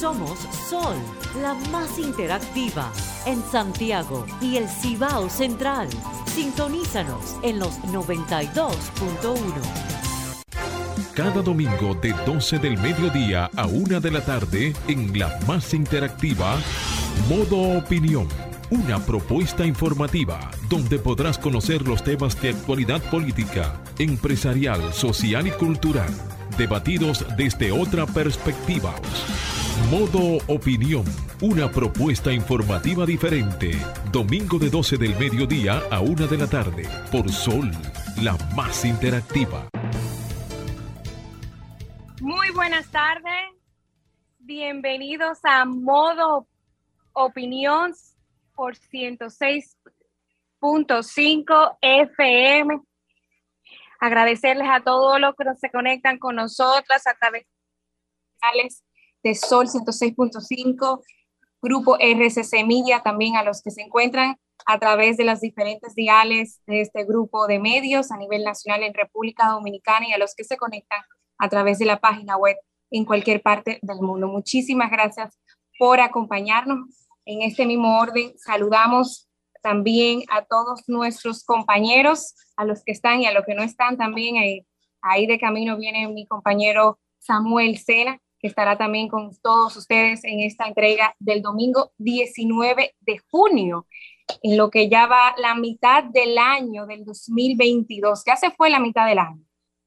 Somos Sol, la más interactiva en Santiago y el Cibao Central. Sintonízanos en los 92.1. Cada domingo de 12 del mediodía a 1 de la tarde en la más interactiva, Modo Opinión. Una propuesta informativa donde podrás conocer los temas de actualidad política, empresarial, social y cultural, debatidos desde otra perspectiva. Modo Opinión, una propuesta informativa diferente. Domingo de 12 del mediodía a 1 de la tarde, por Sol, la más interactiva. Muy buenas tardes. Bienvenidos a Modo Opinión por 106.5 FM. Agradecerles a todos los que se conectan con nosotras a través de Sol 106.5, Grupo RCC Media, también a los que se encuentran a través de las diferentes diales de este grupo de medios a nivel nacional en República Dominicana y a los que se conectan a través de la página web en cualquier parte del mundo. Muchísimas gracias por acompañarnos. En este mismo orden, saludamos también a todos nuestros compañeros, a los que están y a los que no están también. Ahí, ahí de camino viene mi compañero Samuel Sena, que estará también con todos ustedes en esta entrega del domingo 19 de junio, en lo que ya va la mitad del año del 2022. Ya se fue la mitad del año.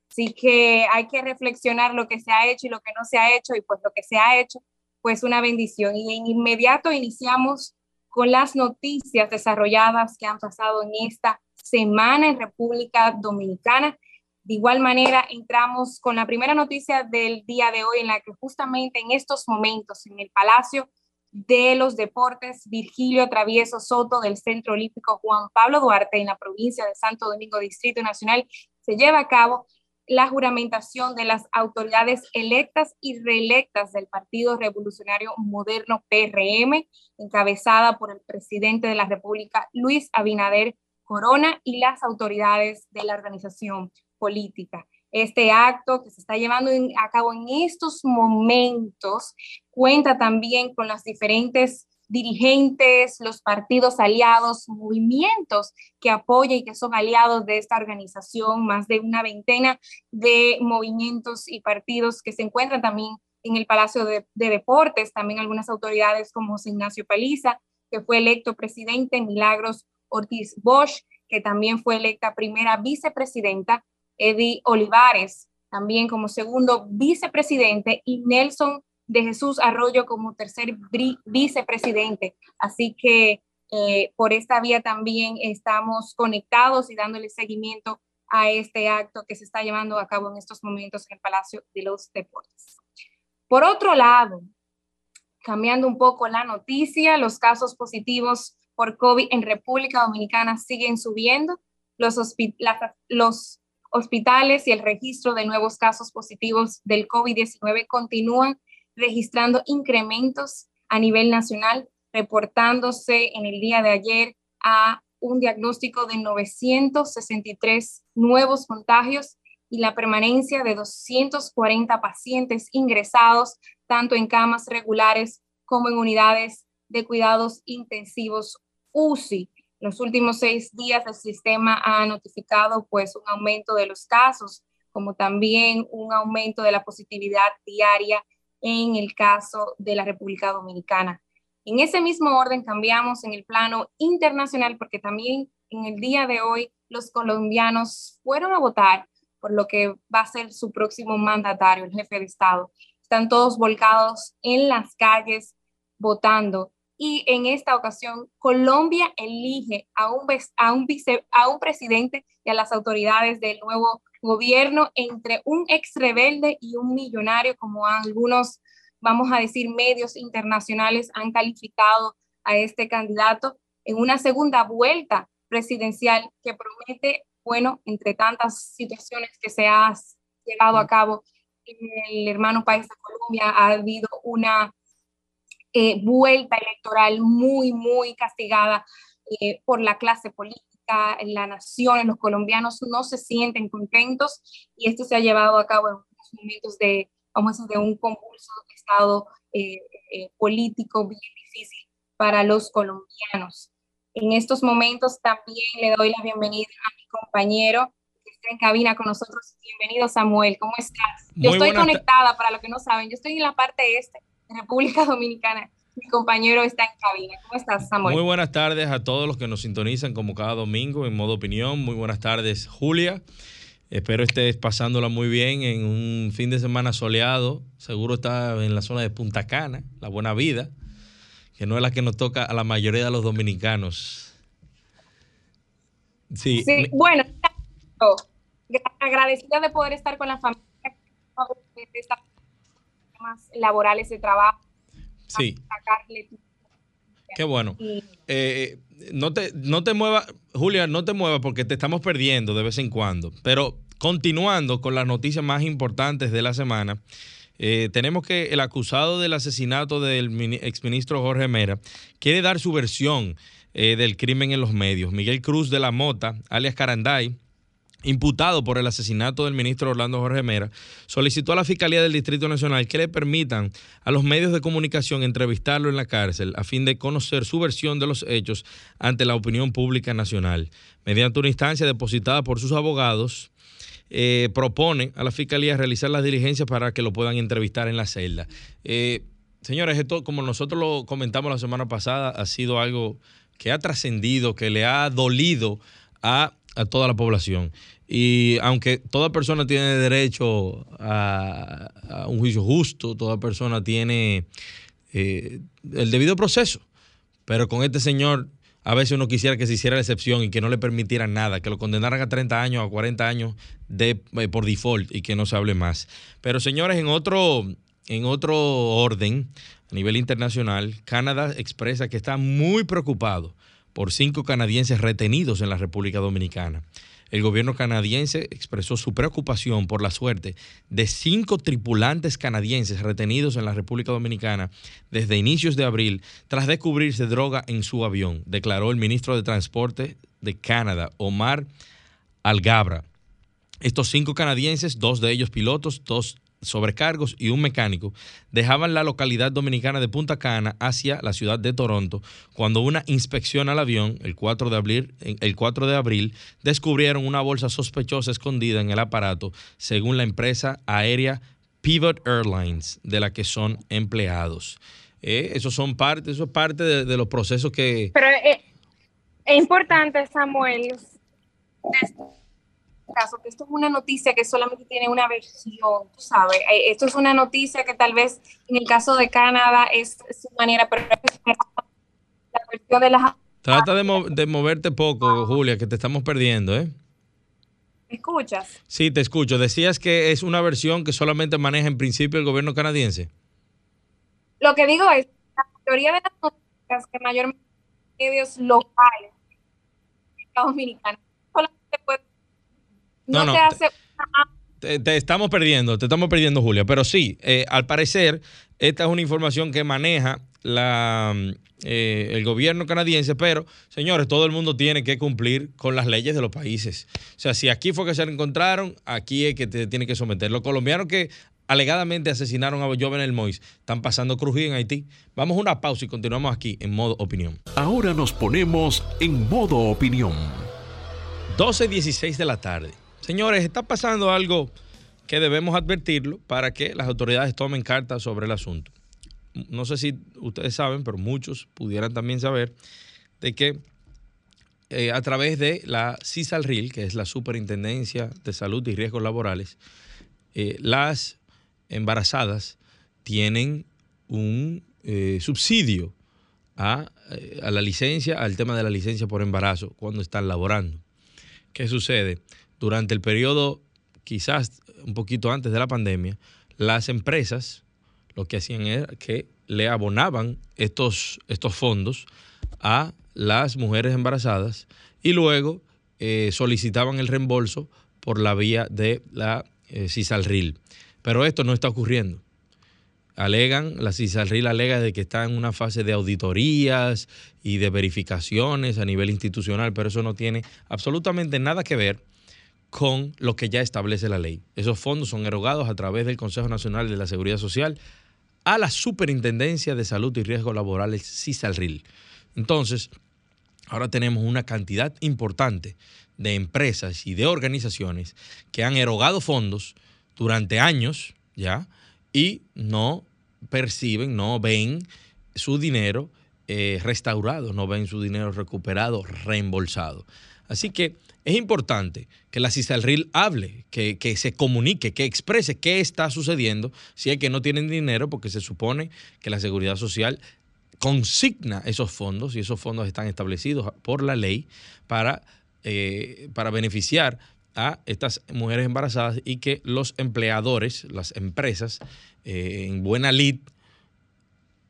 Así que hay que reflexionar lo que se ha hecho y lo que no se ha hecho, y pues lo que se ha hecho, pues una bendición. Y en inmediato iniciamos con las noticias desarrolladas que han pasado en esta semana en República Dominicana. De igual manera, entramos con la primera noticia del día de hoy, en la que justamente en estos momentos, en el Palacio de los Deportes, Virgilio Travieso Soto del Centro Olímpico Juan Pablo Duarte, en la provincia de Santo Domingo, Distrito Nacional, se lleva a cabo la juramentación de las autoridades electas y reelectas del Partido Revolucionario Moderno PRM, encabezada por el presidente de la República, Luis Abinader Corona, y las autoridades de la organización política. Este acto que se está llevando a cabo en estos momentos cuenta también con las diferentes dirigentes, los partidos aliados, movimientos que apoyan y que son aliados de esta organización, más de una veintena de movimientos y partidos que se encuentran también en el Palacio de, Deportes, también algunas autoridades como José Ignacio Paliza, que fue electo presidente, Milagros Ortiz Bosch, que también fue electa primera vicepresidenta, Eddie Olivares, también como segundo vicepresidente, y Nelson de Jesús Arroyo como tercer vicepresidente. Así que eh, por esta vía también estamos conectados y dándole seguimiento a este acto que se está llevando a cabo en estos momentos en el Palacio de los Deportes. Por otro lado, cambiando un poco la noticia, los casos positivos por COVID en República Dominicana siguen subiendo. Los, los hospitales y el registro de nuevos casos positivos del COVID-19 continúan registrando incrementos a nivel nacional, reportándose en el día de ayer a un diagnóstico de 963 nuevos contagios y la permanencia de 240 pacientes ingresados tanto en camas regulares como en unidades de cuidados intensivos UCI. Los últimos seis días el sistema ha notificado pues un aumento de los casos, como también un aumento de la positividad diaria en el caso de la República Dominicana. En ese mismo orden cambiamos en el plano internacional porque también en el día de hoy los colombianos fueron a votar por lo que va a ser su próximo mandatario, el jefe de Estado. Están todos volcados en las calles votando y en esta ocasión Colombia elige a un, a un, vice, a un presidente y a las autoridades del nuevo gobierno entre un ex rebelde y un millonario, como algunos, vamos a decir, medios internacionales han calificado a este candidato en una segunda vuelta presidencial que promete, bueno, entre tantas situaciones que se ha llevado a cabo en el hermano país de Colombia, ha habido una eh, vuelta electoral muy, muy castigada eh, por la clase política en la nación, los colombianos no se sienten contentos y esto se ha llevado a cabo en unos momentos de, vamos a decir, de un convulso estado eh, eh, político bien difícil para los colombianos. En estos momentos también le doy la bienvenida a mi compañero que está en cabina con nosotros. Bienvenido Samuel, ¿cómo estás? yo estoy conectada, para los que no saben, yo estoy en la parte este República Dominicana. Mi compañero está en cabina. ¿Cómo estás, Samuel? Muy buenas tardes a todos los que nos sintonizan como cada domingo en modo opinión. Muy buenas tardes, Julia. Espero estés pasándola muy bien en un fin de semana soleado. Seguro está en la zona de Punta Cana, la buena vida, que no es la que nos toca a la mayoría de los dominicanos. Sí, bueno, agradecida de poder estar con la familia, temas laborales de trabajo. Sí. Qué bueno. Eh, no te, no te muevas, Julia, no te muevas porque te estamos perdiendo de vez en cuando. Pero continuando con las noticias más importantes de la semana, eh, tenemos que el acusado del asesinato del exministro Jorge Mera quiere dar su versión eh, del crimen en los medios. Miguel Cruz de la Mota, alias Caranday, imputado por el asesinato del ministro Orlando Jorge Mera, solicitó a la Fiscalía del Distrito Nacional que le permitan a los medios de comunicación entrevistarlo en la cárcel a fin de conocer su versión de los hechos ante la opinión pública nacional. Mediante una instancia depositada por sus abogados, eh, propone a la Fiscalía realizar las diligencias para que lo puedan entrevistar en la celda. Eh, señores, esto, como nosotros lo comentamos la semana pasada, ha sido algo que ha trascendido, que le ha dolido a a toda la población. Y aunque toda persona tiene derecho a, un juicio justo, toda persona tiene eh, el debido proceso, pero con este señor a veces uno quisiera que se hiciera la excepción y que no le permitieran nada, que lo condenaran a 30 años, a 40 años de, eh, por default y que no se hable más. Pero señores, en otro, en otro orden, a nivel internacional, Canadá expresa que está muy preocupado por cinco canadienses retenidos en la República Dominicana. El gobierno canadiense expresó su preocupación por la suerte de cinco tripulantes canadienses retenidos en la República Dominicana desde inicios de abril tras descubrirse droga en su avión, declaró el ministro de Transporte de Canadá, Omar Algabra. Estos cinco canadienses, dos de ellos pilotos, dos sobrecargos y un mecánico dejaban la localidad dominicana de Punta Cana hacia la ciudad de Toronto cuando una inspección al avión el 4 de abril, el 4 de abril descubrieron una bolsa sospechosa escondida en el aparato según la empresa aérea Pivot Airlines de la que son empleados. Eh, eso son parte, eso es parte de, los procesos que... Pero eh, es importante, Samuel, caso, que esto es una noticia que solamente tiene una versión, tú sabes, eh, esto es una noticia que tal vez en el caso de Canadá es su manera, pero la versión de las... Trata de, moverte poco, Julia, que te estamos perdiendo, ¿eh? ¿Me escuchas? Sí, te escucho. Decías que es una versión que solamente maneja en principio el gobierno canadiense. Lo que digo es, la mayoría de las noticias que mayormente medios locales, dominicanos, solamente pueden no, no, te estamos perdiendo, te estamos perdiendo, Julia. Pero sí, eh, al parecer, esta es una información que maneja la, eh, el gobierno canadiense, pero, señores, todo el mundo tiene que cumplir con las leyes de los países. O sea, si aquí fue que se encontraron, aquí es que te tiene que someter. Los colombianos que alegadamente asesinaron a Joven Mois están pasando crují en Haití. Vamos a una pausa y continuamos aquí en modo opinión. Ahora nos ponemos en modo opinión. 12.16 de la tarde. Señores, está pasando algo que debemos advertirlo para que las autoridades tomen cartas sobre el asunto. No sé si ustedes saben, pero muchos pudieran también saber de que eh, a través de la CISALRIL, que es la Superintendencia de Salud y Riesgos Laborales, eh, las embarazadas tienen un eh, subsidio a, a la licencia, al tema de la licencia por embarazo cuando están laborando. ¿Qué sucede? Durante el periodo quizás un poquito antes de la pandemia, las empresas lo que hacían era que le abonaban estos, estos fondos a las mujeres embarazadas y luego eh, solicitaban el reembolso por la vía de la eh, CISALRIL. Pero esto no está ocurriendo. Alegan, la CISALRIL alega de que está en una fase de auditorías y de verificaciones a nivel institucional, pero eso no tiene absolutamente nada que ver con lo que ya establece la ley. Esos fondos son erogados a través del Consejo Nacional de la Seguridad Social a la Superintendencia de Salud y Riesgos Laborales, CISALRIL. Entonces, ahora tenemos una cantidad importante de empresas y de organizaciones que han erogado fondos durante años ya y no perciben, no ven su dinero eh, restaurado, no ven su dinero recuperado, reembolsado. Así que es importante que la CISALRIL hable, que, que, se comunique, que exprese qué está sucediendo si es que no tienen dinero, porque se supone que la Seguridad Social consigna esos fondos y esos fondos están establecidos por la ley para, eh, para beneficiar a estas mujeres embarazadas y que los empleadores, las empresas eh, en buena lid,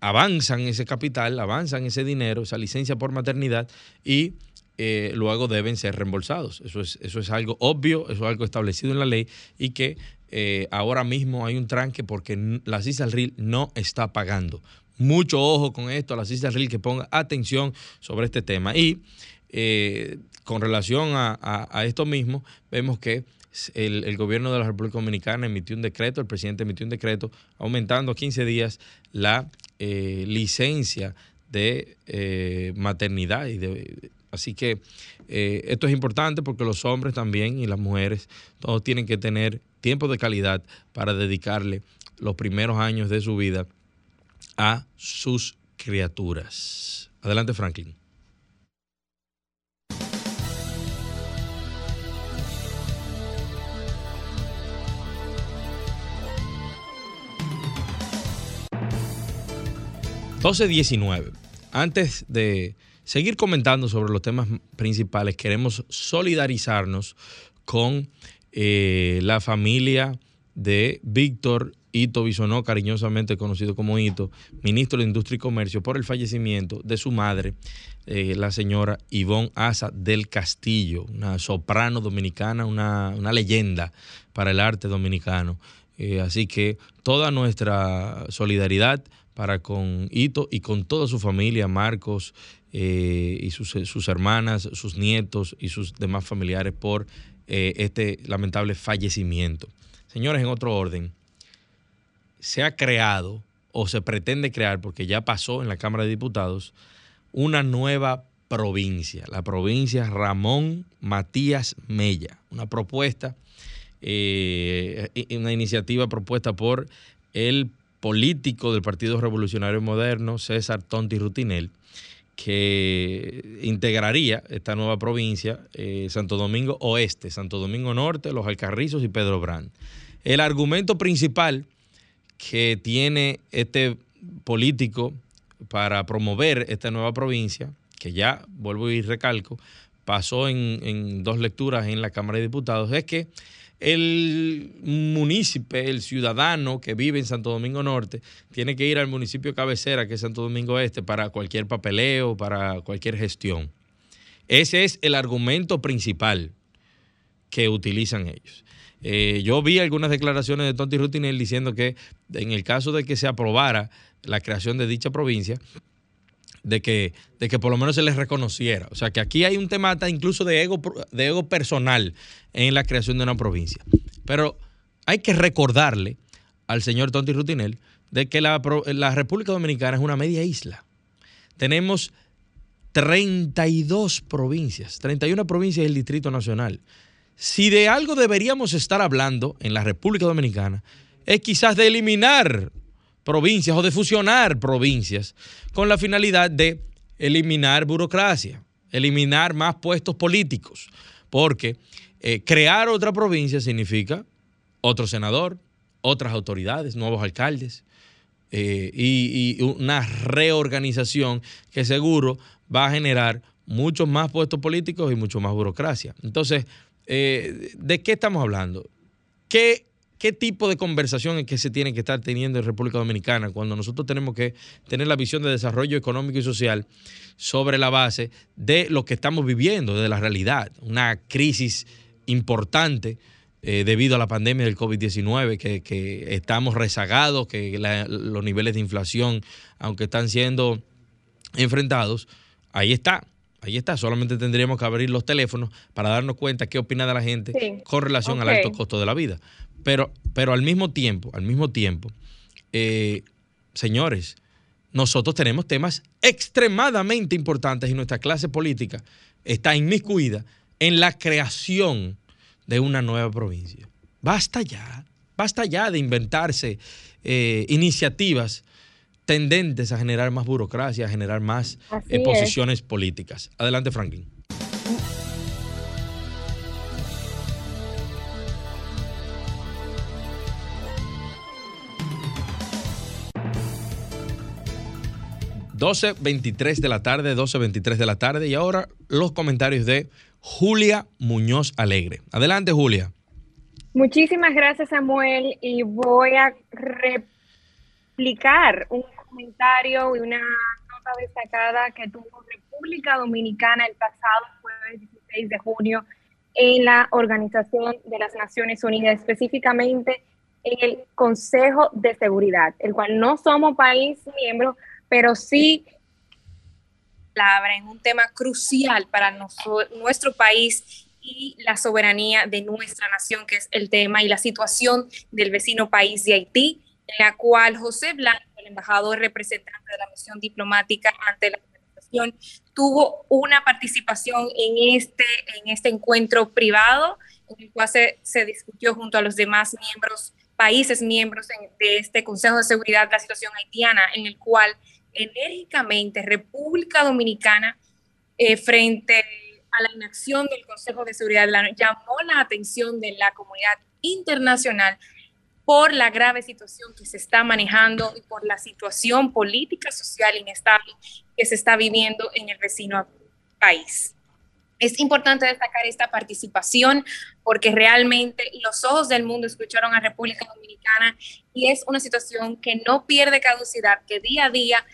avanzan ese capital, avanzan ese dinero, esa licencia por maternidad y eh, luego deben ser reembolsados. Eso es, eso es algo obvio, eso es algo establecido en la ley y que eh, ahora mismo hay un tranque porque la CISALRIL no está pagando. Mucho ojo con esto, la CISALRIL que ponga atención sobre este tema. Y con relación a, esto mismo, vemos que el, gobierno de la República Dominicana emitió un decreto, el presidente emitió un decreto aumentando a 15 días la eh, licencia de eh, maternidad. Y de, así que eh, esto es importante porque los hombres también y las mujeres, todos tienen que tener tiempo de calidad para dedicarle los primeros años de su vida a sus criaturas. Adelante, Franklin. 12.19. Antes de seguir comentando sobre los temas principales, queremos solidarizarnos con eh, la familia de Víctor Ito Bisonó, cariñosamente conocido como Ito, ministro de Industria y Comercio, por el fallecimiento de su madre, eh, la señora Ivonne Asa del Castillo, una soprano dominicana, una, leyenda para el arte dominicano. Eh, así que toda nuestra solidaridad para con Ito y con toda su familia, Marcos eh, y sus, hermanas, sus nietos y sus demás familiares por eh, este lamentable fallecimiento. Señores, en otro orden, se ha creado o se pretende crear, porque ya pasó en la Cámara de Diputados, una nueva provincia, la provincia Ramón Matías Mella, una propuesta, eh, una iniciativa propuesta por el político del Partido Revolucionario Moderno, César Tonti Rutinel, que integraría esta nueva provincia, eh, Santo Domingo Oeste, Santo Domingo Norte, Los Alcarrizos y Pedro Brand. El argumento principal que tiene este político para promover esta nueva provincia, que ya, vuelvo y recalco, pasó en, en dos lecturas en la Cámara de Diputados, es que el municipio, el ciudadano que vive en Santo Domingo Norte, tiene que ir al municipio cabecera, que es Santo Domingo Este, para cualquier papeleo, para cualquier gestión. Ese es el argumento principal que utilizan ellos. Eh, yo vi algunas declaraciones de Tonti Rutinel diciendo que en el caso de que se aprobara la creación de dicha provincia, de que, de que por lo menos se les reconociera. O sea, que aquí hay un tema incluso de ego, de ego personal en la creación de una provincia. Pero hay que recordarle al señor Tonti Rutinel de que la, la República Dominicana es una media isla. Tenemos 32 provincias, 31 provincias del Distrito Nacional. Si de algo deberíamos estar hablando en la República Dominicana, es quizás de eliminar provincias o de fusionar provincias con la finalidad de eliminar burocracia, eliminar más puestos políticos, porque eh, crear otra provincia significa otro senador, otras autoridades, nuevos alcaldes eh, y, una reorganización que seguro va a generar muchos más puestos políticos y mucho más burocracia. Entonces, eh, ¿de qué estamos hablando? ¿Qué ¿Qué tipo de conversación es que se tiene que estar teniendo en República Dominicana cuando nosotros tenemos que tener la visión de desarrollo económico y social sobre la base de lo que estamos viviendo, de la realidad? Una crisis importante eh, debido a la pandemia del COVID-19, que, estamos rezagados, que los niveles de inflación, aunque están siendo enfrentados, ahí está. Ahí está, solamente tendríamos que abrir los teléfonos para darnos cuenta qué opina de la gente con relación al alto costo de la vida. Pero, pero al mismo tiempo, al mismo tiempo, eh, señores, nosotros tenemos temas extremadamente importantes y nuestra clase política está inmiscuida en la creación de una nueva provincia. Basta ya, basta ya de inventarse eh, iniciativas tendentes a generar más burocracia, a generar más eh, posiciones políticas. Adelante, Franklin. 12.23 de la tarde, 12.23 de la tarde. Y ahora los comentarios de Julia Muñoz Alegre. Adelante, Julia. Muchísimas gracias, Samuel. Y voy a replicar un comentario y una nota destacada que tuvo República Dominicana el pasado jueves 16 de junio en la Organización de las Naciones Unidas, específicamente en el Consejo de Seguridad, el cual no somos país miembro, pero sí palabra en un tema crucial para nuestro país y la soberanía de nuestra nación, que es el tema y la situación del vecino país de Haití, en la cual José Blanco, el embajador representante de la misión diplomática ante la organización, tuvo una participación en este, en este encuentro privado, en el cual se, se discutió junto a los demás miembros, países miembros de este Consejo de Seguridad la situación haitiana, en el cual enérgicamente República Dominicana eh, frente a la inacción del Consejo de Seguridad de la llamó la atención de la comunidad internacional por la grave situación que se está manejando y por la situación política, social inestable que se está viviendo en el vecino país. Es importante destacar esta participación porque realmente los ojos del mundo escucharon a República Dominicana y es una situación que no pierde caducidad, que día a día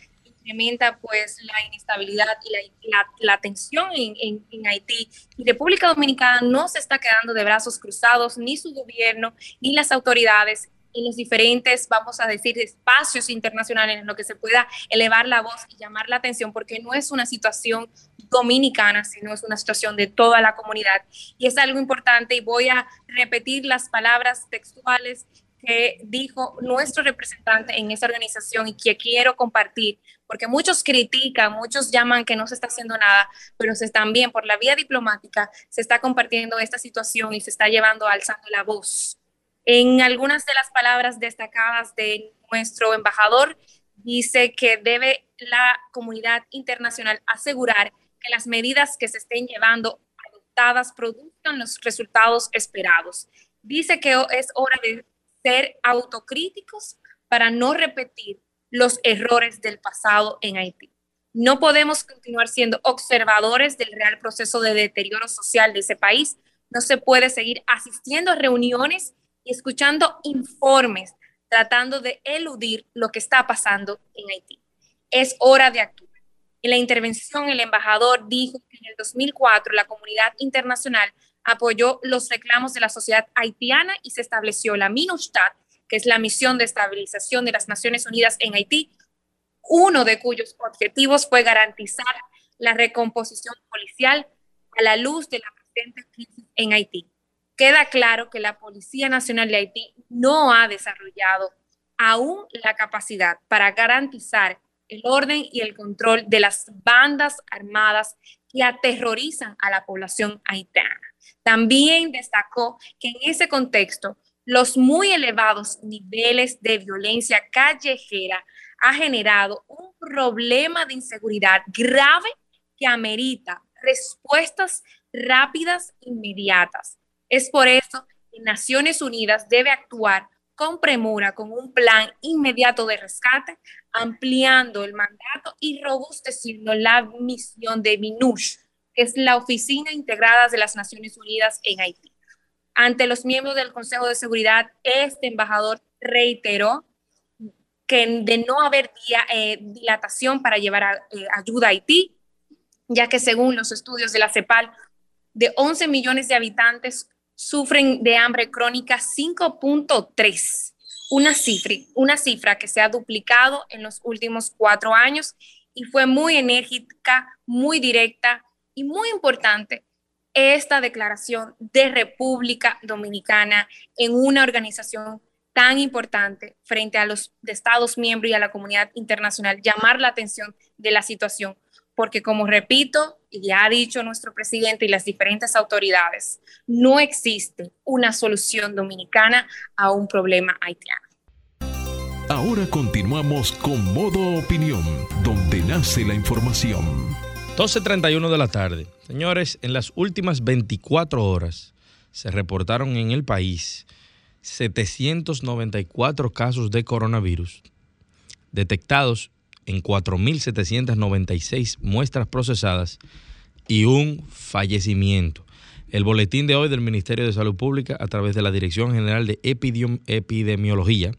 pues la inestabilidad y la, la, tensión en, en, en, Haití. Y República Dominicana no se está quedando de brazos cruzados, ni su gobierno, ni las autoridades en los diferentes, vamos a decir, espacios internacionales en los que se pueda elevar la voz y llamar la atención, porque no es una situación dominicana, sino es una situación de toda la comunidad. Y es algo importante y voy a repetir las palabras textuales que dijo nuestro representante en esa organización y que quiero compartir, porque muchos critican, muchos llaman que no se está haciendo nada, pero se están bien por la vía diplomática, se está compartiendo esta situación y se está llevando alzando la voz. En algunas de las palabras destacadas de nuestro embajador, dice que debe la comunidad internacional asegurar que las medidas que se estén llevando adoptadas produzcan los resultados esperados. Dice que es hora de ser autocríticos para no repetir los errores del pasado en Haití. No podemos continuar siendo observadores del real proceso de deterioro social de ese país. No se puede seguir asistiendo a reuniones y escuchando informes tratando de eludir lo que está pasando en Haití. Es hora de actuar. En la intervención, el embajador dijo que en el 2004 la comunidad internacional apoyó los reclamos de la sociedad haitiana y se estableció la MINUSTAT, que es la misión de estabilización de las Naciones Unidas en Haití, uno de cuyos objetivos fue garantizar la recomposición policial a la luz de la presente crisis en Haití. Queda claro que la Policía Nacional de Haití no ha desarrollado aún la capacidad para garantizar el orden y el control de las bandas armadas que aterrorizan a la población haitiana. También destacó que en ese contexto los muy elevados niveles de violencia callejera ha generado un problema de inseguridad grave que amerita respuestas rápidas, inmediatas. Es por eso que Naciones Unidas debe actuar con premura, con un plan inmediato de rescate, ampliando el mandato y robusteciendo la misión de MINUSH, es la Oficina Integrada de las Naciones Unidas en Haití. Ante los miembros del Consejo de Seguridad, este embajador reiteró que de no haber eh, dilatación para llevar eh, ayuda a Haití, ya que según los estudios de la CEPAL, de 11 millones de habitantes, sufren de hambre crónica 5.3, una cifra, una cifra que se ha duplicado en los últimos cuatro años y fue muy enérgica, muy directa y muy importante esta declaración de República Dominicana en una organización tan importante frente a los Estados miembros y a la comunidad internacional, llamar la atención de la situación, porque como repito, y ya ha dicho nuestro presidente y las diferentes autoridades, no existe una solución dominicana a un problema haitiano. Ahora continuamos con Modo Opinión, donde nace la información. 12.31 de la tarde. Señores, en las últimas 24 horas se reportaron en el país 794 casos de coronavirus detectados en 4.796 muestras procesadas y un fallecimiento. El boletín de hoy del Ministerio de Salud Pública a través de la Dirección General de Epidemiología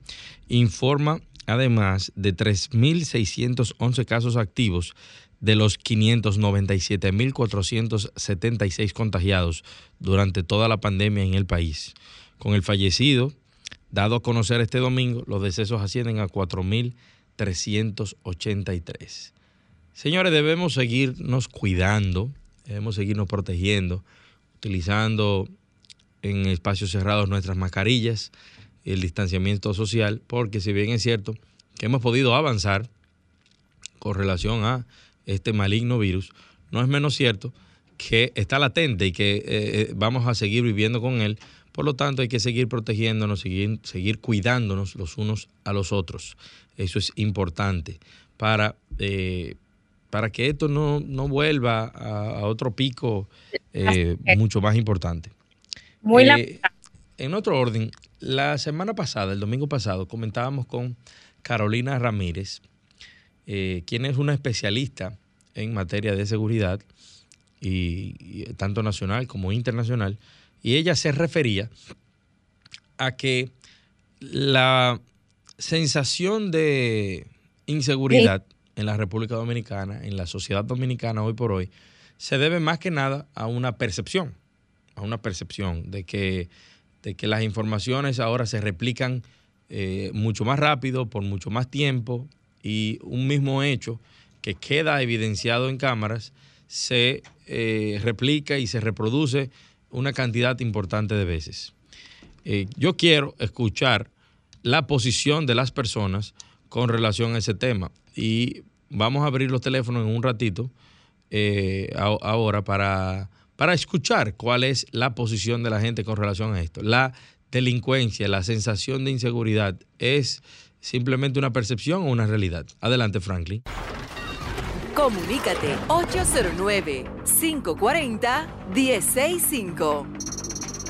informa además de 3.611 casos activos de los 597.476 contagiados durante toda la pandemia en el país. Con el fallecido, dado a conocer este domingo, los decesos ascienden a 4.383. Señores, debemos seguirnos cuidando, debemos seguirnos protegiendo, utilizando en espacios cerrados nuestras mascarillas, el distanciamiento social, porque si bien es cierto que hemos podido avanzar con relación a este maligno virus, no es menos cierto que está latente y que eh, eh, vamos a seguir viviendo con él. Por lo tanto, hay que seguir protegiéndonos, seguir, seguir cuidándonos los unos a los otros. Eso es importante para, eh, para que esto no, vuelva a, otro pico mucho más importante. Muy En otro orden, la semana pasada, el domingo pasado, comentábamos con Carolina Ramírez, eh, quien es una especialista en materia de seguridad, y, tanto nacional como internacional, y ella se refería a que la sensación de inseguridad en la República Dominicana, en la sociedad dominicana hoy por hoy, se debe más que nada a una percepción, a una percepción de que de que las informaciones ahora se replican eh, mucho más rápido, por mucho más tiempo, y un mismo hecho que queda evidenciado en cámaras se eh, replica y se reproduce una cantidad importante de veces. Eh, yo quiero escuchar la posición de las personas con relación a ese tema y vamos a abrir los teléfonos en un ratito ahora para para escuchar cuál es la posición de la gente con relación a esto. La delincuencia, la sensación de inseguridad, ¿es simplemente una percepción o una realidad? Adelante, Franklin. Comunícate 809-540-1065.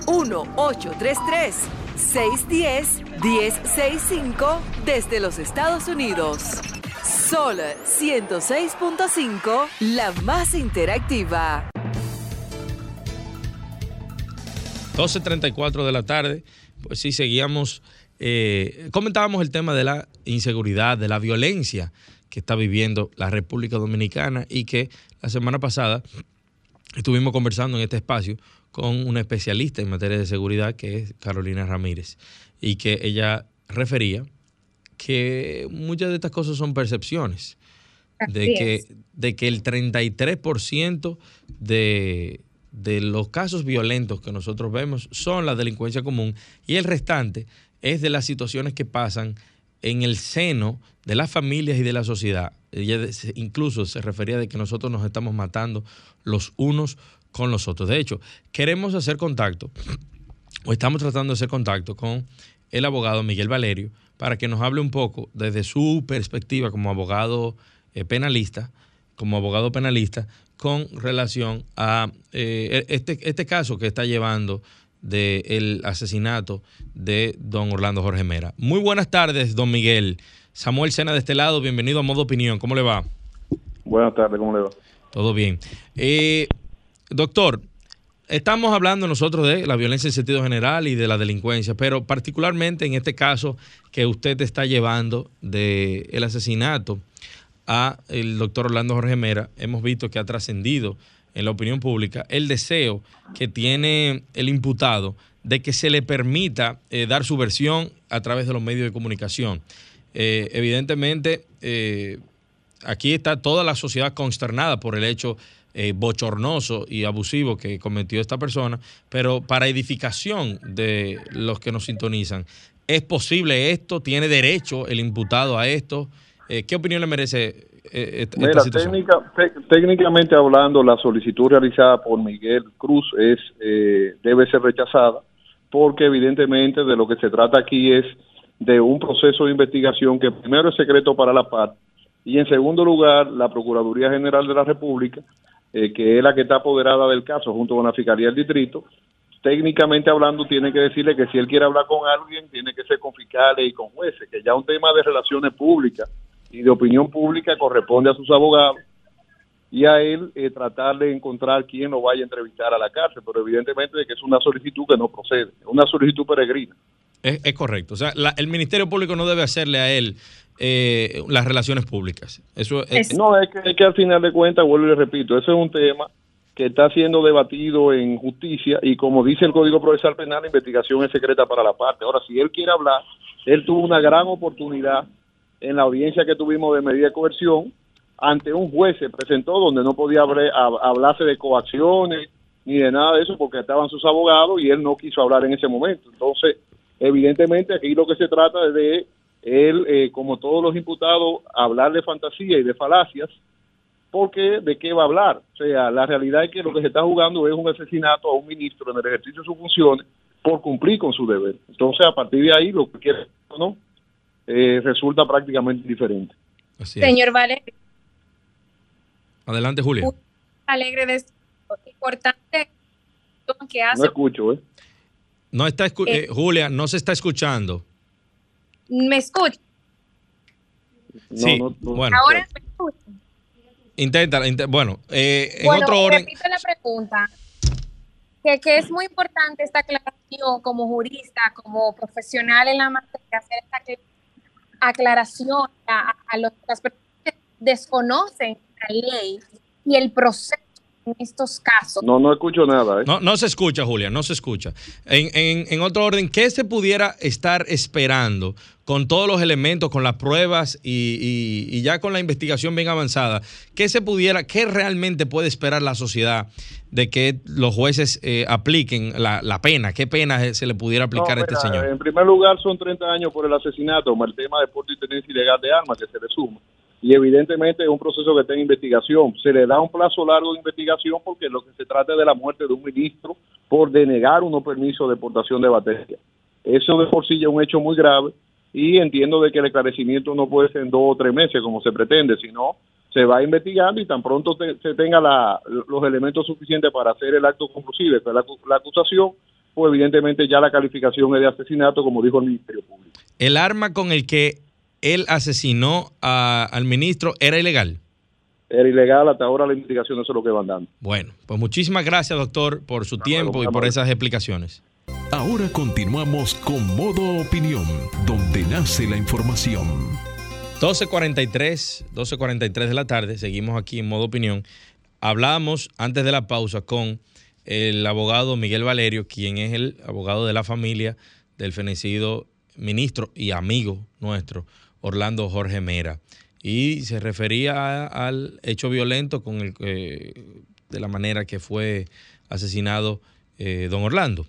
1-833-610-1065 desde los Estados Unidos. Sol 106.5, la más interactiva. 12.34 de la tarde, pues sí, seguíamos, eh, comentábamos el tema de la inseguridad, de la violencia que está viviendo la República Dominicana y que la semana pasada estuvimos conversando en este espacio con una especialista en materia de seguridad que es Carolina Ramírez y que ella refería que muchas de estas cosas son percepciones, de que, de que el 33% de, de los casos violentos que nosotros vemos son la delincuencia común y el restante es de las situaciones que pasan en el seno de las familias y de la sociedad. Incluso se refería de que nosotros nos estamos matando los unos con los otros. De hecho, queremos hacer contacto, o estamos tratando de hacer contacto con el abogado Miguel Valerio para que nos hable un poco desde su perspectiva como abogado eh, penalista, como abogado penalista, con relación a eh, e-, este, este caso que está llevando del asesinato de don Orlando Jorge Mera. Muy buenas tardes, don Miguel. Samuel Sena de este lado, bienvenido a Modo Opinión. ¿Cómo le va? Buenas tardes, ¿cómo le va? Todo bien. Eh, doctor, estamos hablando nosotros de la violencia en sentido general y de la delincuencia, pero particularmente en este caso que usted está llevando del el asesinato a el doctor Orlando Jorge Mera, hemos visto que ha trascendido en la opinión pública el deseo que tiene el imputado de que se le permita eh, dar su versión a través de los medios de comunicación. Eh, evidentemente, eh, aquí está toda la sociedad consternada por el hecho bochornoso y abusivo que cometió esta persona, pero para edificación de los que nos sintonizan, ¿Es posible esto? ¿Tiene derecho el imputado a esto? ¿Qué opinión le merece eh, esta, Mira, técnicamente hablando, la solicitud realizada por Miguel Cruz es eh, debe ser rechazada porque evidentemente de lo que se trata aquí es de un proceso de investigación que primero es secreto para la parte y en segundo lugar la Procuraduría General de la República, eh, que es la que está apoderada del caso junto con la Fiscalía del Distrito, técnicamente hablando tiene que decirle que si él quiere hablar con alguien tiene que ser con fiscales y con jueces, que ya un tema de relaciones públicas y de opinión pública corresponde a sus abogados y a él eh, tratar de encontrar quién lo vaya a entrevistar a la cárcel, pero evidentemente que es una solicitud que no procede, es una solicitud peregrina. Es, correcto, o sea, el Ministerio Público no debe hacerle a él eh, las relaciones públicas. Eso es... No, es que, que al final de cuentas, vuelvo y le repito, ese es un tema que está siendo debatido en justicia y como dice el Código Procesal Penal, la investigación es secreta para la parte. Ahora, si él quiere hablar, él tuvo una gran oportunidad en la audiencia que tuvimos de medida de coerción, ante un juez se presentó donde no podía hablarse de coacciones ni de nada de eso porque estaban sus abogados y él no quiso hablar en ese momento. Entonces, evidentemente aquí lo que se trata es de él, eh, como todos los imputados, hablar de fantasía y de falacias, porque de qué va a hablar. O sea, la realidad es que lo que se está jugando es un asesinato a un ministro en el ejercicio de sus funciones por cumplir con su deber. Entonces, a partir de ahí, lo que quiere no, eh, resulta prácticamente diferente. Señor Valerio. Adelante, Julia. Alegre de importante que hace. No escucho, ¿eh? No está, eh, Julia, no se está escuchando. ¿Me escucha? sí, bueno. Ahora me escucha. Intenta, bueno, en otro orden. Repito la pregunta. Que, que, es muy importante esta aclaración como jurista, como profesional en la materia, hacer esta aclaración a, los, las personas que desconocen la ley y el proceso en estos casos. No, no escucho nada. ¿eh? No, no se escucha, Julia, no se escucha. En, en, en, otro orden, ¿qué se pudiera estar esperando con todos los elementos, con las pruebas y, y, ya con la investigación bien avanzada? ¿Qué se pudiera, qué realmente puede esperar la sociedad de que los jueces eh, apliquen la, la, pena? ¿Qué pena se le pudiera aplicar a este señor? En primer lugar, son 30 años por el asesinato, el tema de porte y tenencia ilegal de armas que se le suma y evidentemente es un proceso que está en investigación. Se le da un plazo largo de investigación porque lo que se trata es de la muerte de un ministro por denegar unos permisos de exportación de batería. Eso de por sí ya es un hecho muy grave y entiendo de que el esclarecimiento no puede ser en dos o tres meses como se pretende, sino se va investigando y tan pronto se tenga los elementos suficientes para hacer el acto conclusivo, la, la acusación, pues evidentemente ya la calificación es de asesinato, como dijo el Ministerio Público. El arma con el que él asesinó al ministro era ilegal? Era ilegal, hasta ahora la investigación eso es lo que van dando. Bueno, pues muchísimas gracias, doctor, por su tiempo y por esas explicaciones. Ahora continuamos con Modo Opinión, donde nace la información. 12.43, 12.43 de la tarde, seguimos aquí en Modo Opinión. Hablábamos antes de la pausa con el abogado Miguel Valerio, quien es el abogado de la familia del fenecido ministro y amigo nuestro, Orlando Jorge Mera. Y se refería al hecho violento con el, de la manera que fue asesinado eh, don Orlando.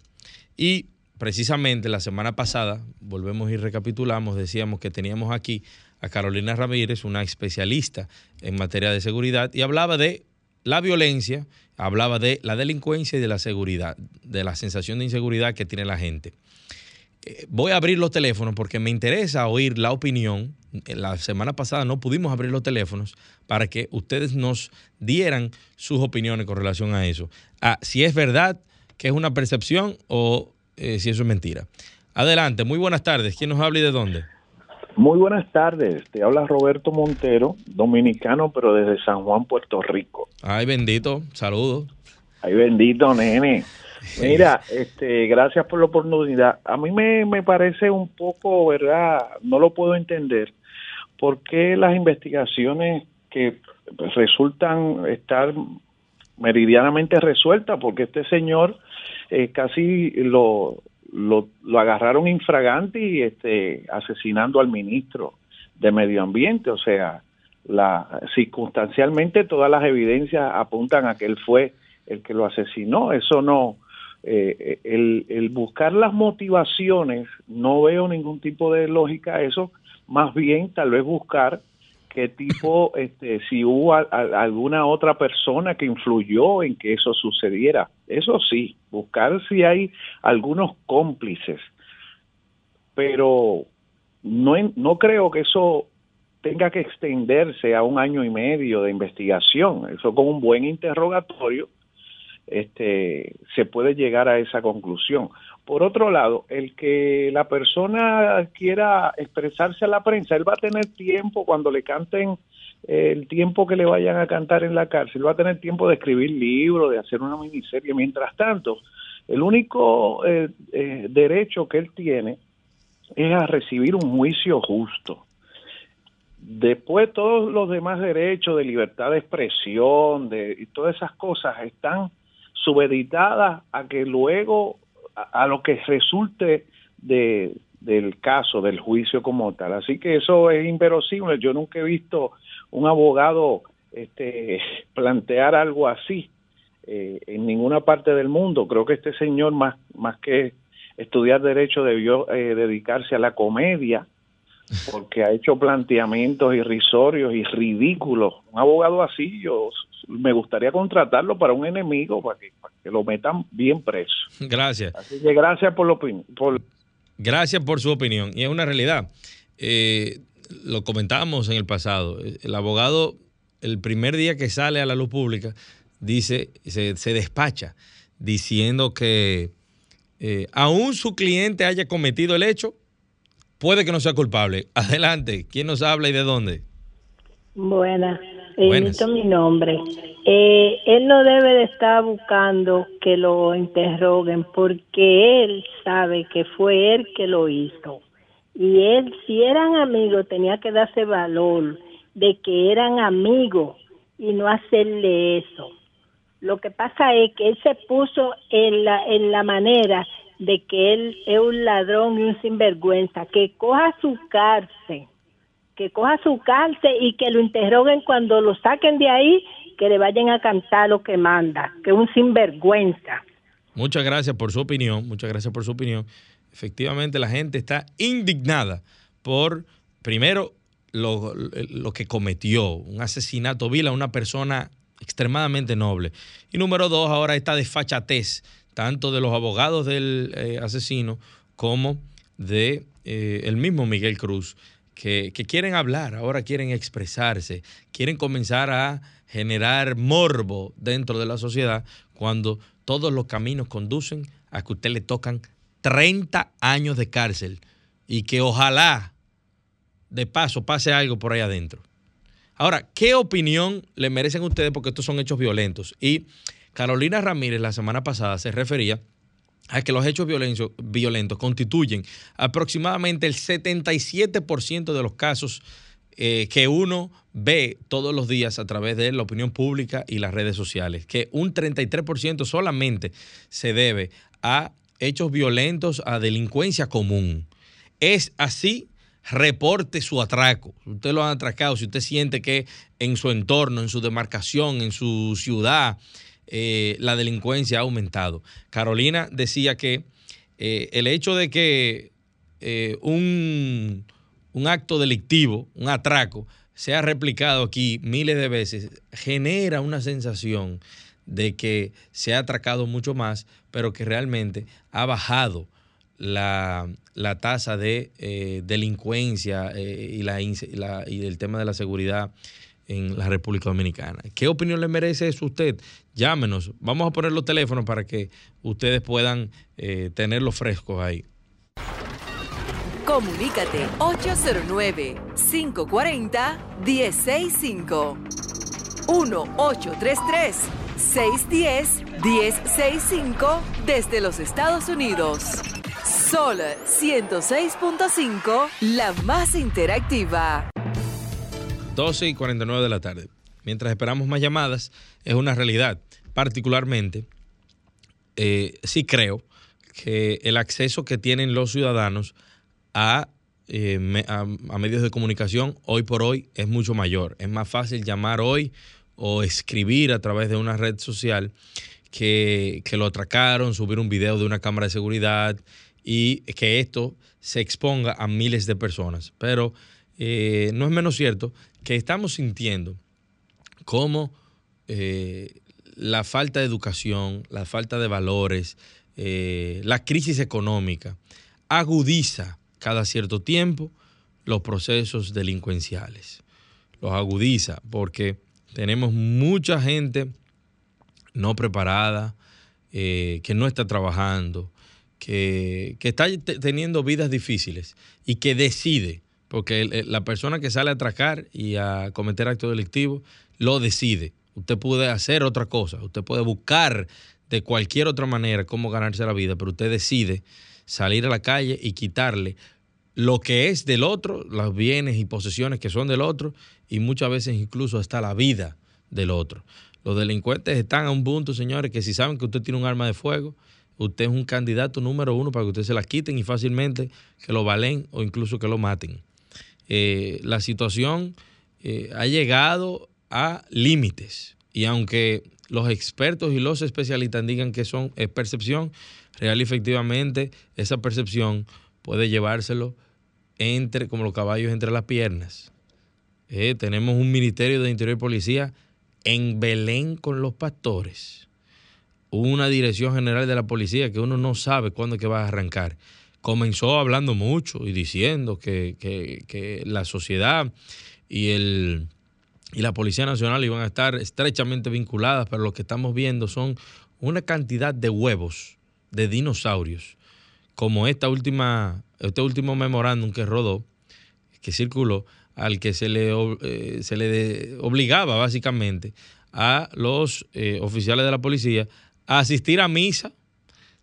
Y precisamente la semana pasada, volvemos y recapitulamos, decíamos que teníamos aquí a Carolina Ramírez, una especialista en materia de seguridad, y hablaba de la violencia, hablaba de la delincuencia y de la seguridad, de la sensación de inseguridad que tiene la gente. Eh, voy a abrir los teléfonos porque me interesa oír la opinión. La semana pasada no pudimos abrir los teléfonos para que ustedes nos dieran sus opiniones con relación a eso. Ah, si es verdad que es una percepción o eh, si eso es mentira. Adelante, muy buenas tardes. ¿Quién nos habla y de dónde? Muy buenas tardes. Te habla Roberto Montero, dominicano, pero desde San Juan, Puerto Rico. Ay, bendito. Saludos. Ay, bendito, nene. Mira, este, gracias por la oportunidad. A mí me, me parece un poco, ¿verdad? No lo puedo entender. ¿Por qué las investigaciones que resultan estar meridianamente resueltas? Porque este señor eh, casi lo, lo, lo, agarraron infragante y este, asesinando al ministro de Medio Ambiente. O sea, la, circunstancialmente todas las evidencias apuntan a que él fue el que lo asesinó. Eso no, eh, el, el, buscar las motivaciones, no veo ningún tipo de lógica a eso, más bien tal vez buscar qué tipo, este, si hubo alguna otra persona que influyó en que eso sucediera. Eso sí, buscar si hay algunos cómplices, pero no, no creo que eso tenga que extenderse a un año y medio de investigación. Eso con un buen interrogatorio este, se puede llegar a esa conclusión. Por otro lado, el que la persona quiera expresarse a la prensa, él va a tener tiempo cuando le canten eh, el tiempo que le vayan a cantar en la cárcel, va a tener tiempo de escribir libros, de hacer una miniserie. Mientras tanto, el único eh, eh, derecho que él tiene es a recibir un juicio justo. Después todos los demás derechos de libertad de expresión, de y todas esas cosas están subeditadas a que luego a, lo que resulte de, del caso, del juicio como tal. Así que eso es inverosímil. Yo nunca he visto un abogado este, plantear algo así eh, en ninguna parte del mundo. Creo que este señor, más, más que estudiar derecho, debió eh, dedicarse a la comedia porque ha hecho planteamientos irrisorios y ridículos. Un abogado así, yo me gustaría contratarlo para un enemigo, para que, lo metan bien preso. Gracias. Así que gracias por, lo, por... Gracias por su opinión. Y es una realidad. Eh, lo comentábamos en el pasado. El abogado, el primer día que sale a la luz pública, dice, se, se despacha diciendo que eh, aún su cliente haya cometido el hecho, puede que no sea culpable. Adelante, ¿quién nos habla y de dónde? Buenas, emito mi nombre. Eh, él no debe de estar buscando que lo interroguen porque él sabe que fue él que lo hizo. Y él, si eran amigos, tenía que darse valor de que eran amigos y no hacerle eso. Lo que pasa es que él se puso en la, en la manera de que él es un ladrón y un sinvergüenza, que coja su cárcel, que coja su cárcel y que lo interroguen cuando lo saquen de ahí, que le vayan a cantar lo que manda, que es un sinvergüenza. Muchas gracias por su opinión, muchas gracias por su opinión. Efectivamente, la gente está indignada por, primero, lo, lo que cometió, un asesinato vil a una persona extremadamente noble. Y número dos, ahora esta desfachatez tanto de los abogados del eh, asesino como de eh, el mismo Miguel Cruz, que, que, quieren hablar, ahora quieren expresarse, quieren comenzar a generar morbo dentro de la sociedad cuando todos los caminos conducen a que usted le tocan 30 años de cárcel y que ojalá de paso pase algo por ahí adentro. Ahora, ¿qué opinión le merecen ustedes? Porque estos son hechos violentos. Y Carolina Ramírez la semana pasada se refería a que los hechos violentos, constituyen aproximadamente el 77% de los casos eh, que uno ve todos los días a través de la opinión pública y las redes sociales, que un 33% solamente se debe a hechos violentos, a delincuencia común. Es así, reporte su atraco. Usted lo ha atracado, si usted siente que en su entorno, en su demarcación, en su ciudad, eh, la delincuencia ha aumentado. Carolina decía que eh, el hecho de que eh, un, un acto delictivo, un atraco, sea replicado aquí miles de veces, genera una sensación de que se ha atracado mucho más, pero que realmente ha bajado la, tasa de delincuencia y, la, y el tema de la seguridad en la República Dominicana. ¿Qué opinión le merece eso a usted? Llámenos. Vamos a poner los teléfonos para que ustedes puedan eh, tenerlos frescos ahí. Comunícate 809-540-1065. 1-833-610-1065 desde los Estados Unidos. Sol 106.5, la más interactiva. 12 y 49 de la tarde. Mientras esperamos más llamadas, es una realidad. Particularmente, eh, sí creo que el acceso que tienen los ciudadanos a, eh, a, a, medios de comunicación hoy por hoy es mucho mayor. Es más fácil llamar hoy o escribir a través de una red social que, lo atracaron, subir un video de una cámara de seguridad y que esto se exponga a miles de personas. Pero eh, no es menos cierto que estamos sintiendo cómo eh, la falta de educación, la falta de valores, eh, la crisis económica agudiza cada cierto tiempo los procesos delincuenciales. Los agudiza porque tenemos mucha gente no preparada, eh, que no está trabajando, que, está teniendo vidas difíciles y que decide, porque la persona que sale a atracar y a cometer actos delictivos lo decide. Usted puede hacer otra cosa, usted puede buscar de cualquier otra manera cómo ganarse la vida, pero usted decide salir a la calle y quitarle lo que es del otro, los bienes y posesiones que son del otro, y muchas veces incluso hasta la vida del otro. Los delincuentes están a un punto, señores, que si saben que usted tiene un arma de fuego, usted es un candidato número uno para que usted se la quiten y fácilmente que lo valen o incluso que lo maten. Eh, la situación eh, ha llegado a límites y aunque los expertos y los especialistas digan que son es percepción, real y efectivamente esa percepción puede llevárselo entre como los caballos entre las piernas. Eh, tenemos un Ministerio de Interior y Policía en Belén con los pastores, una dirección general de la policía que uno no sabe cuándo que va a arrancar. Comenzó hablando mucho y diciendo que, la sociedad y, el, y la Policía Nacional iban a estar estrechamente vinculadas, pero lo que estamos viendo son una cantidad de huevos de dinosaurios, como esta última, este último memorándum que rodó, que circuló, al que se le, eh, se le obligaba básicamente a los eh, oficiales de la policía a asistir a misa,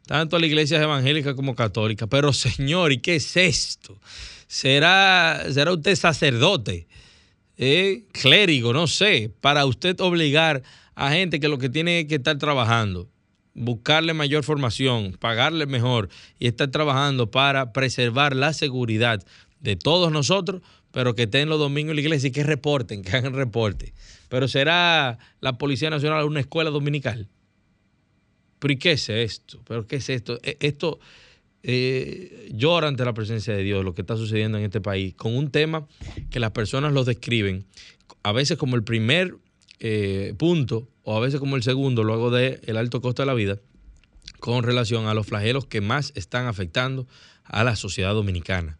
tanto a la iglesia evangélica como católica. Pero señor, ¿y qué es esto? ¿Será, será usted sacerdote, eh, clérigo, no sé, para usted obligar a gente que lo que tiene que estar trabajando, buscarle mayor formación, pagarle mejor y estar trabajando para preservar la seguridad de todos nosotros? pero que estén los domingos en la iglesia y que reporten, que hagan reporte. Pero será la Policía Nacional una escuela dominical. ¿Pero y qué es esto? ¿Pero qué es esto? E, esto eh, llora ante la presencia de Dios lo que está sucediendo en este país, con un tema que las personas lo describen a veces como el primer eh, punto o a veces como el segundo luego del el alto costo de la vida con relación a los flagelos que más están afectando a la sociedad dominicana.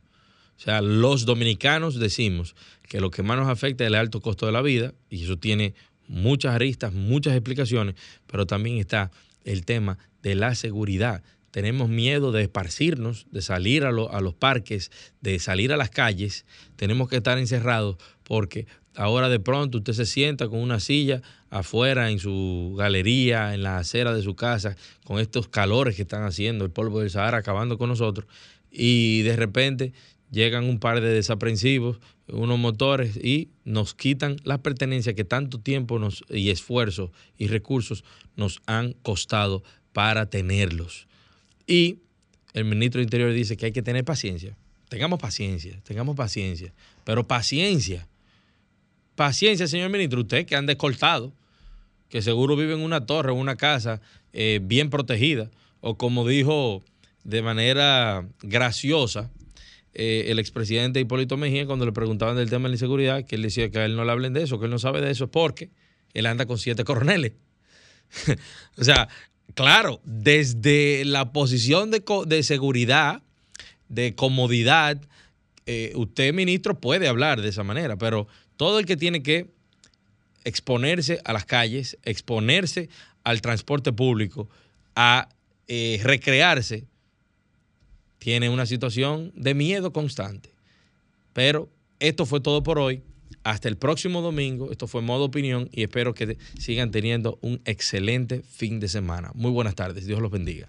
O sea, los dominicanos decimos que lo que más nos afecta es el alto costo de la vida, y eso tiene muchas aristas, muchas explicaciones, pero también está el tema de la seguridad. Tenemos miedo de esparcirnos, de salir a, los parques, de salir a las calles. Tenemos que estar encerrados porque ahora de pronto usted se sienta con una silla afuera en su galería, en la acera de su casa, con estos calores que están haciendo, el polvo del Sahara acabando con nosotros, y de repente llegan un par de desaprensivos, unos motores y nos quitan las pertenencias que tanto tiempo y esfuerzo y recursos nos han costado para tenerlos. Y el ministro de Interior dice que hay que tener paciencia. Tengamos paciencia, tengamos paciencia. Pero paciencia, paciencia, señor ministro, usted que anda escoltado, que seguro vive en una torre, en una casa eh, bien protegida, o como dijo de manera graciosa, eh, el expresidente Hipólito Mejía cuando le preguntaban del tema de la inseguridad, que él decía que a él no le hablen de eso, que él no sabe de eso, porque él anda con siete coroneles. o sea, claro, desde la posición de, seguridad, de comodidad, eh, usted, ministro, puede hablar de esa manera, pero todo el que tiene que exponerse a las calles, exponerse al transporte público, a eh, recrearse, tiene una situación de miedo constante. Pero esto fue todo por hoy. Hasta el próximo domingo. Esto fue Modo Opinión y espero que sigan teniendo un excelente fin de semana. Muy buenas tardes. Dios los bendiga.